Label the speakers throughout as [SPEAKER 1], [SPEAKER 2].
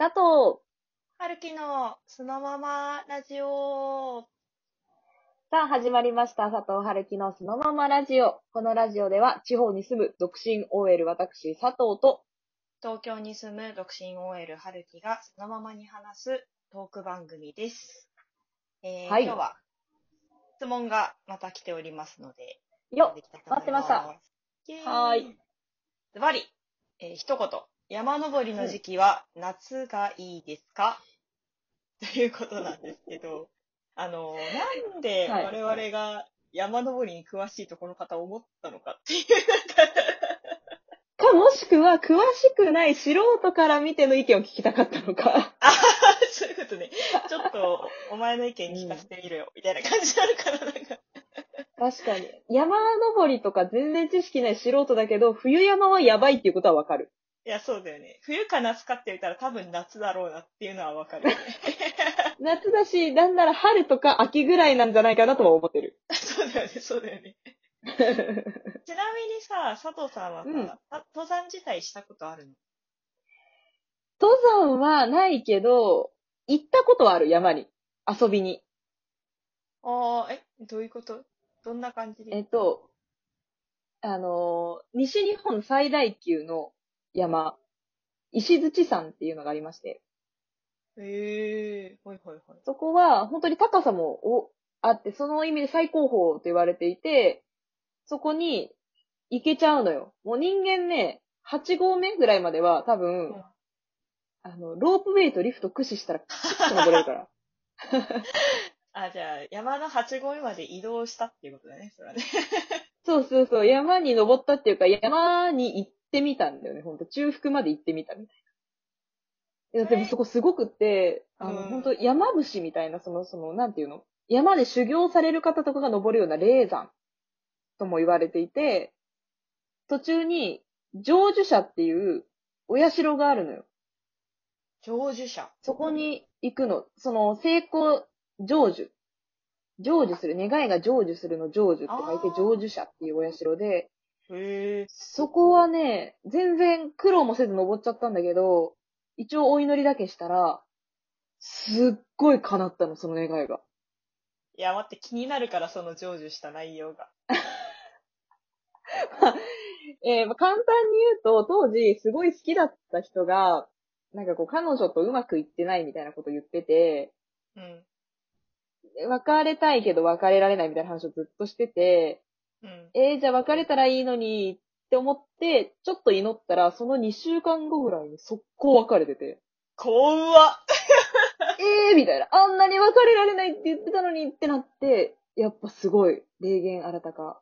[SPEAKER 1] 佐藤
[SPEAKER 2] 春樹のそのままラジオ。
[SPEAKER 1] さあ、始まりました。佐藤春樹のそのままラジオ。このラジオでは、地方に住む独身 OL 私、佐藤と、
[SPEAKER 2] 東京に住む独身 OL 春樹がそのままに話すトーク番組です。えー
[SPEAKER 1] はい
[SPEAKER 2] 今日は質問がまた来ておりますので、
[SPEAKER 1] よ
[SPEAKER 2] できたと
[SPEAKER 1] 待ってました。はーい。
[SPEAKER 2] ズバリ、えー一言。山登りの時期は夏がいいですか、ということなんですけど、あの、なんで
[SPEAKER 1] はい
[SPEAKER 2] 我々が山登りに詳しいとこの方思ったのかっていう、
[SPEAKER 1] か、もしくは、詳しくない素人から見ての意見を聞きたかったのか。
[SPEAKER 2] あそういうことね。ちょっと、お前の意見聞かせてみろよ、みたいな感じなのかな、なんか。
[SPEAKER 1] 確かに。山登りとか全然知識ない素人だけど、冬山はやばいっていうことはわかる。
[SPEAKER 2] いや、そうだよね。冬か夏かって言ったら多分夏だろうなっていうのはわかるよね。
[SPEAKER 1] 夏だし、なんなら春とか秋ぐらいなんじゃないかなとは思ってる。
[SPEAKER 2] そうだよね、そうだよね。ちなみにさ、佐藤さんはさ、
[SPEAKER 1] うん
[SPEAKER 2] た登山自体したことあるの？
[SPEAKER 1] 登山はないけど、行ったことはある、山に。遊びに。
[SPEAKER 2] ああ、え、どういうこと？どんな感じで
[SPEAKER 1] えっと、あのー西日本最大級の山、石槌山っていうのがありまして、
[SPEAKER 2] へえー、ほいほいほい。
[SPEAKER 1] そこは本当に高さもおあって、その意味で最高峰と言われていて、そこに行けちゃうのよ。もう人間ね、8合目ぐらいまでは多分、
[SPEAKER 2] うん
[SPEAKER 1] あの、ロープウェイとリフト駆使したら、キュッと登れるから。
[SPEAKER 2] あ、じゃあ、山の8合目まで移動したっていうことだね、それはね。
[SPEAKER 1] そうそうそう、山に登ったっていうか、山に行ってみたんだよね、ほんと。中腹まで行ってみたみたいな。いや、でもそこすごくって、あの、
[SPEAKER 2] うん
[SPEAKER 1] ほんと山伏みたいな、その、その、なんていうの？山で修行される方とかが登るような霊山とも言われていて、途中に、成就者っていうお社があるのよ。
[SPEAKER 2] 成就者。
[SPEAKER 1] そこに行くの。その、成功、成就。成就する。願いが成就するの成就って書いて成就者っていうお社で、
[SPEAKER 2] へえ。
[SPEAKER 1] そこはね、全然苦労もせず登っちゃったんだけど、一応お祈りだけしたら、すっごい叶ったの、その願いが。
[SPEAKER 2] いや、待って、気になるから、その成就した内容が。
[SPEAKER 1] えーまあ簡単に言うと、当時すごい好きだった人が、なんかこう彼女とうまくいってないみたいなこと言ってて、
[SPEAKER 2] うん。
[SPEAKER 1] 別れたいけど別れられないみたいな話をずっとしてて、
[SPEAKER 2] うん。
[SPEAKER 1] えー、じゃあ別れたらいいのにって思って、ちょっと祈ったら、その2週間後ぐらいに速攻別れてて。
[SPEAKER 2] 怖っ
[SPEAKER 1] えーみたいな。あんなに別れられないって言ってたのにってなって、やっぱすごい、霊言新たか。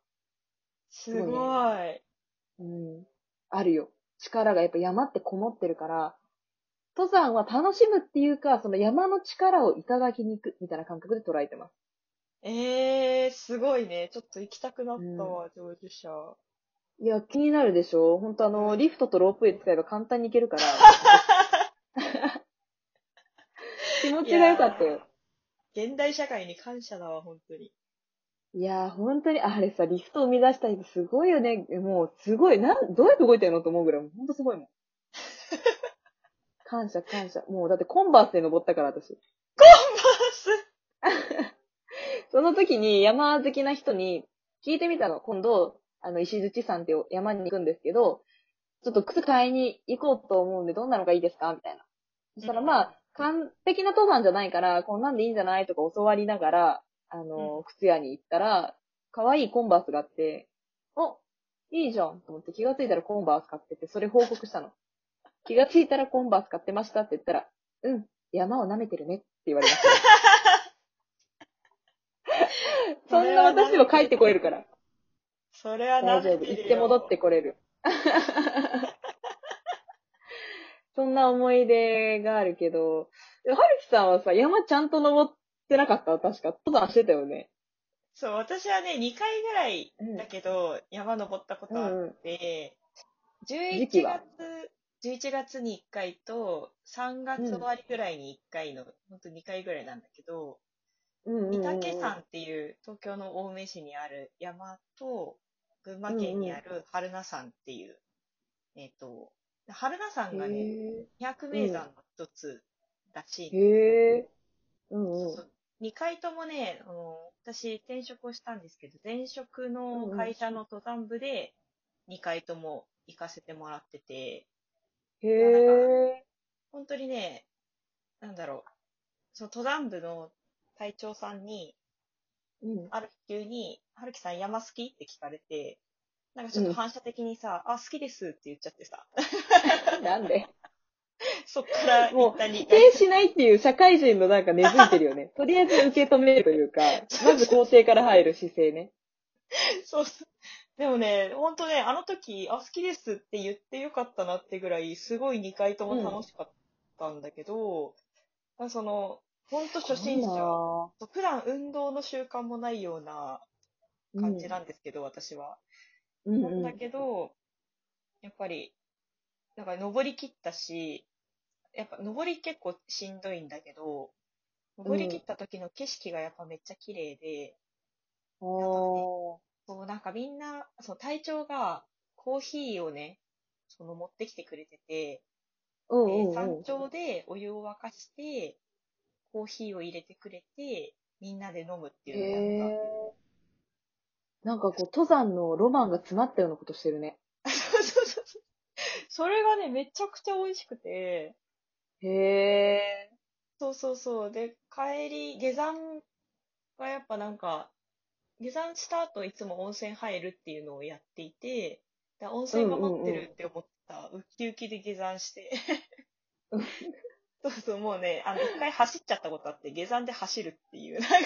[SPEAKER 2] すごい。
[SPEAKER 1] うん。あるよ。力がやっぱ山ってこもってるから、登山は楽しむっていうか、その山の力をいただきに行くみたいな感覚で捉えてます。
[SPEAKER 2] ええー、すごいね。ちょっと行きたくなったわ、成就者。
[SPEAKER 1] いや、気になるでしょ本当あの、リフトとロープウェイ使えば簡単に行けるから。気持ちが良かったよ。
[SPEAKER 2] 現代社会に感謝だわ、本当に。
[SPEAKER 1] いやー、本当に、あれさ、リフト生み出した人すごいよね。もう、すごい。なん、どうやって動いてんのと思うぐらい、もう本当すごいもん。感謝、感謝。もう、だってコンバースで登ったから、私。その時に山好きな人に聞いてみたの。今度、あの、石槌山っていう山に行くんですけど、ちょっと靴買いに行こうと思うんで、どんなのがいいですか？みたいな。そしたら、
[SPEAKER 2] うん
[SPEAKER 1] まあ、完璧な登山じゃないから、こんなんでいいんじゃないとか教わりながら、あの、靴屋に行ったら、可愛いコンバースがあって、お、いいじゃんと思って気がついたらコンバース買ってて、それ報告したの。気がついたらコンバース買ってましたって言ったら、うん、山を舐めてるねって言われました。そんな私でも帰ってこれるから。
[SPEAKER 2] それはな
[SPEAKER 1] 大丈夫。行って戻ってこれる。そんな思い出があるけど、はるきさんはさ、山ちゃんと登ってなかった？確か。登山してたよね。
[SPEAKER 2] そう、私はね、2回ぐらい
[SPEAKER 1] うん
[SPEAKER 2] だけど、山登ったことあって、
[SPEAKER 1] 時
[SPEAKER 2] 11
[SPEAKER 1] 期は？
[SPEAKER 2] 月、11月に1回と、3月終わりぐらいに1回の、ほんと2回ぐらいなんだけど、
[SPEAKER 1] うんうんうんうん。
[SPEAKER 2] 御嶽山っていう東京の青梅市にある山と、群馬県にある榛名山っていう、えっ、と、春菜さんがね、
[SPEAKER 1] へ
[SPEAKER 2] 200名山の一つらしい
[SPEAKER 1] え。へえ。うんうん。
[SPEAKER 2] 2回ともね、あの私転職をしたんですけど、前職の会社の登山部で2回とも行かせてもらってて、
[SPEAKER 1] へえ。
[SPEAKER 2] 本当にね、なんだろう、その登山部の隊長さんに、
[SPEAKER 1] うん。
[SPEAKER 2] ある日急に、春樹さん山好きって聞かれて、なんかちょっと反射的にさ、あ、好きですって言っちゃってさ、
[SPEAKER 1] なんで？
[SPEAKER 2] そっから
[SPEAKER 1] もう
[SPEAKER 2] 一旦2
[SPEAKER 1] 否
[SPEAKER 2] 回
[SPEAKER 1] 定しないっていう社会人のなんか根付いてるよね。とりあえず受け止めるというか、まず肯定から入る姿勢ね。
[SPEAKER 2] そう。でもね、ほんとね、あの時、あ、好きですって言ってよかったなってぐらい、すごい2回とも楽しかったんだけど、その、ほんと初心者、
[SPEAKER 1] 者。
[SPEAKER 2] 普段運動の習慣もないような感じなんですけど、私は。
[SPEAKER 1] うんうん
[SPEAKER 2] なんだけど、やっぱり、なんか登り切ったし、やっぱ登り結構しんどいんだけど、登り切った時の景色がやっぱめっちゃ綺麗で、
[SPEAKER 1] おー
[SPEAKER 2] そう、なんかみんな、その隊長がコーヒーをね、その持ってきてくれてて、
[SPEAKER 1] ううんうん。
[SPEAKER 2] 山頂でお湯を沸かして、コーヒーを入れてくれて、みんなで飲むっていうのをやっ
[SPEAKER 1] へえ。なんかこう、登山のロマンが詰まったようなことしてるね。
[SPEAKER 2] た。そうそうそうそれがね、めちゃくちゃ美味しくて、
[SPEAKER 1] へえ。
[SPEAKER 2] そうそうそう。で、帰り、下山がやっぱなんか、下山した後いつも温泉入るっていうのをやっていて、で温泉が待ってるって思った、ウキウキで下山して。
[SPEAKER 1] うん
[SPEAKER 2] そうそう、もうね、あの、一回走っちゃったことあって、下山で走るっていう、なんか、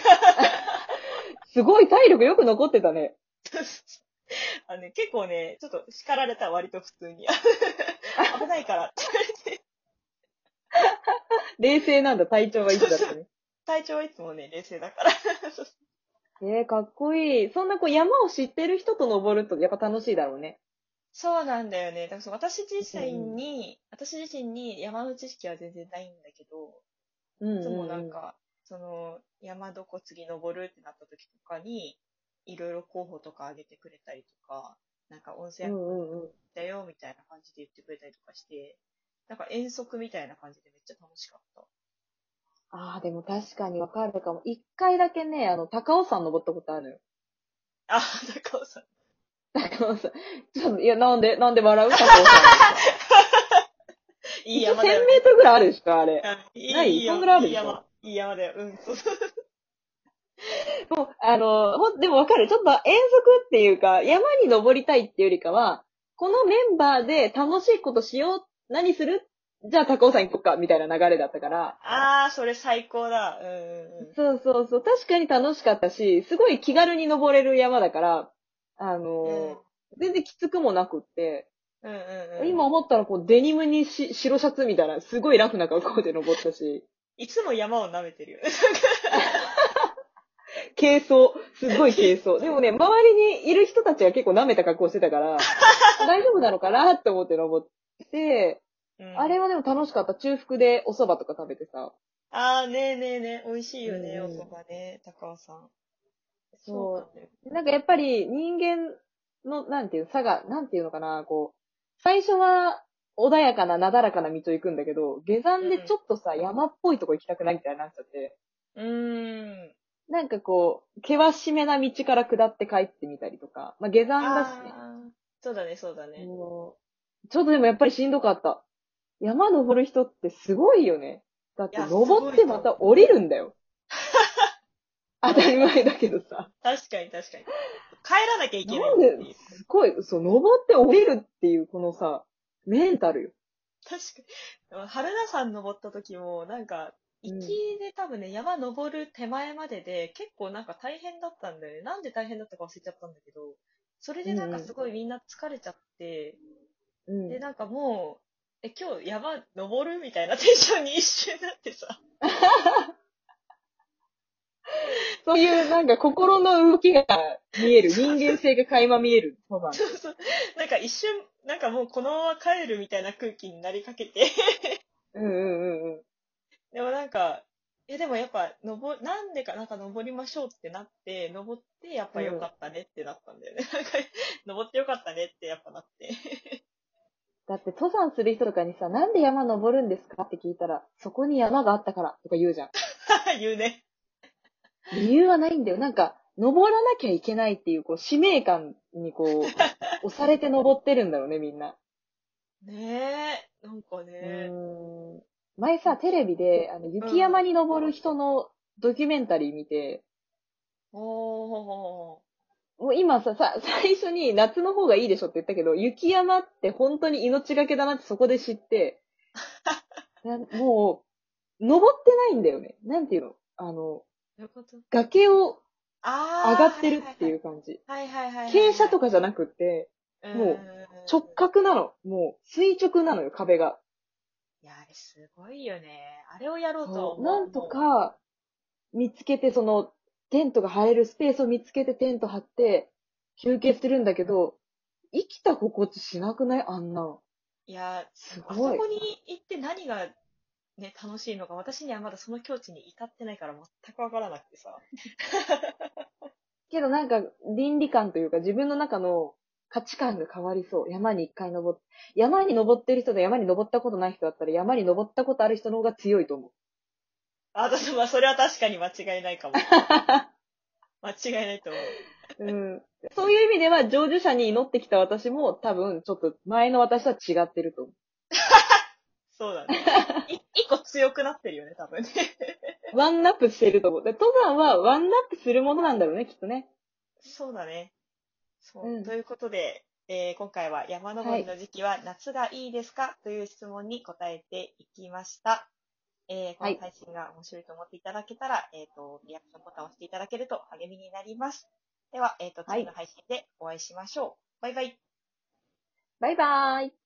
[SPEAKER 1] すごい体力よく残ってたね。
[SPEAKER 2] あのね、結構ね、ちょっと叱られた割と普通に。危ないからって言われて、
[SPEAKER 1] 冷静なんだ、体調がいつだってね。
[SPEAKER 2] 体調はいつもね、冷静だから。そう
[SPEAKER 1] えー、かっこいい。そんなこう山を知ってる人と登るとやっぱ楽しいだろうね。
[SPEAKER 2] そうなんだよね。だからそう私自身に、私自身に山の知識は全然ないんだけど、
[SPEAKER 1] うん
[SPEAKER 2] いつもなんか、その、山どこ次登るってなった時とかに、いろいろ候補とかあげてくれたりとか、なんか温
[SPEAKER 1] う
[SPEAKER 2] 泉
[SPEAKER 1] んうんうん。
[SPEAKER 2] だよみたいな感じで言ってくれたりとかして、なんか遠足みたいな感じでめっちゃ楽しかった。
[SPEAKER 1] ああ、でも確かにわかるかも。一回だけね、あの、高尾山登ったことあるのよ。
[SPEAKER 2] あ、高尾さん。
[SPEAKER 1] 高尾山。ちょっと、いや、なんで、なんで笑う？高尾山。一応1000
[SPEAKER 2] いい山だよ。
[SPEAKER 1] メートルぐらいあるでしょ、あれ。
[SPEAKER 2] あいい
[SPEAKER 1] ない？
[SPEAKER 2] いい山
[SPEAKER 1] そんぐらいあるでしょ？
[SPEAKER 2] いい山。いい山だよ。うん、そうそう。
[SPEAKER 1] もう、あの、ほん、でもわかる。ちょっと遠足っていうか、山に登りたいっていうよりかは、このメンバーで楽しいことしよう、何する？じゃあ高尾山行こっか、みたいな流れだったから。
[SPEAKER 2] あー、それ最高だ。うんうんうん。
[SPEAKER 1] そうそうそう。確かに楽しかったし、すごい気軽に登れる山だから、あの、全然きつくもなくって、
[SPEAKER 2] うんうんうん。
[SPEAKER 1] 今思ったらこうデニムにし白シャツみたいな、すごいラフな格好で登ったし、
[SPEAKER 2] いつも山を舐めてるよね。
[SPEAKER 1] 軽装、すっごい軽装。でもね、周りにいる人たちが結構舐めた格好してたから、大丈夫なのかなって思って登って、
[SPEAKER 2] うん
[SPEAKER 1] あれはでも楽しかった。中腹でお蕎麦とか食べてさ。
[SPEAKER 2] あー、ねえねえねえ、美味しいよね、
[SPEAKER 1] うん
[SPEAKER 2] お蕎麦ね、高尾さん。
[SPEAKER 1] そう
[SPEAKER 2] なん
[SPEAKER 1] かやっぱり人間の、なんていう、差が、なんていうのかな、こう、最初は穏やかな、なだらかな道を行くんだけど、下山でちょっとさ、山っぽいとこ行きたくないみたいになっちゃって、
[SPEAKER 2] うーん。
[SPEAKER 1] なんかこう、険しめな道から下って帰ってみたりとか、まあ下山だしね。
[SPEAKER 2] そうだね、そうだね。
[SPEAKER 1] もうちょっとでもやっぱりしんどかった。山登る人ってすごいよね。だって登ってまた降りるんだよ。当たり前だけどさ。
[SPEAKER 2] 確かに確かに。帰らなきゃいけない
[SPEAKER 1] なん。で、すごい、そう、登って降りるっていうこのさ、メンタルよ。
[SPEAKER 2] 確かに。春菜山登った時も、なんか、行きで多分ね、山登る手前までで、結構なんか大変だったんだよね。なんで大変だったか忘れちゃったんだけど、それでなんかすごいみんな疲れちゃって、
[SPEAKER 1] うん。
[SPEAKER 2] で、なんかもう、え、今日山登る？みたいなテンションに一瞬なってさ。
[SPEAKER 1] そういうなんか心の動きが見える、人間性が垣間見える。そうなん
[SPEAKER 2] そうそう。なんか一瞬、なんかもうこのまま帰るみたいな空気になりかけて。
[SPEAKER 1] うんうんうんうん。
[SPEAKER 2] でもなんか、え、でもやっぱ、登、なんでか、なんか登りましょうってなって、登って、やっぱ良かったねってなったんだよね。なんか、登って良かったねってやっぱなって。
[SPEAKER 1] だって登山する人とかにさ、なんで山登るんですかって聞いたら、そこに山があったからとか言うじゃん。
[SPEAKER 2] 言うね。
[SPEAKER 1] 理由はないんだよ。なんか、登らなきゃいけないっていう、こう、使命感にこう、押されて登ってるんだろうね、みんな。
[SPEAKER 2] ねえ、なんか
[SPEAKER 1] う
[SPEAKER 2] ね。
[SPEAKER 1] 前さ、テレビで、あの、雪山に登る人のドキュメンタリー見て、
[SPEAKER 2] おー。
[SPEAKER 1] もう今さ、さ、最初に夏の方がいいでしょって言ったけど、雪山って本当に命がけだなってそこで知って、なもう、登ってないんだよね。なんていうの？あの、
[SPEAKER 2] どういうこと？
[SPEAKER 1] 崖を
[SPEAKER 2] あ
[SPEAKER 1] 上がってるっていう感じ。
[SPEAKER 2] はいはいはいはい。
[SPEAKER 1] 傾斜とかじゃなくって、
[SPEAKER 2] うん、
[SPEAKER 1] もう直角なの。もう垂直なのよ、壁が。
[SPEAKER 2] いや、あれすごいよね。あれをやろうとは思う
[SPEAKER 1] なんと、か、見つけて、その、テントが張れるスペースを見つけてテント張って、休憩するんだけど、生きた心地しなくない？あんな。
[SPEAKER 2] いや、
[SPEAKER 1] すごい
[SPEAKER 2] あそこに行って何がね、楽しいのか、私にはまだその境地に至ってないから全くわからなくてさ。
[SPEAKER 1] けどなんか、倫理観というか自分の中の価値観が変わりそう。山に一回登っ、山に登ってる人と山に登ったことない人だったら山に登ったことある人の方が強いと思う。
[SPEAKER 2] あ、私、まあ、それは確かに間違いないかも。間違いないと思う。
[SPEAKER 1] うん。そういう意味では、成就者に祈ってきた私も多分、ちょっと前の私とは違ってると思
[SPEAKER 2] そうだね。い一個強くなってるよね、多分ね。
[SPEAKER 1] う。ワンナップしてると思う。で登山はワンナップするものなんだろうね、きっとね。
[SPEAKER 2] そうだね。そう。
[SPEAKER 1] うん
[SPEAKER 2] ということで、えー今回は山登りの時期は夏がいいですか、という質問に答えていきました。えーこ
[SPEAKER 1] はい
[SPEAKER 2] の配信が面白いと思っていただけたら、えっ、と、リアクションボタンを押していただけると励みになります。では、えっ、と、
[SPEAKER 1] はい
[SPEAKER 2] 次の配信でお会いしましょう。バイバイ。
[SPEAKER 1] バイバーイ。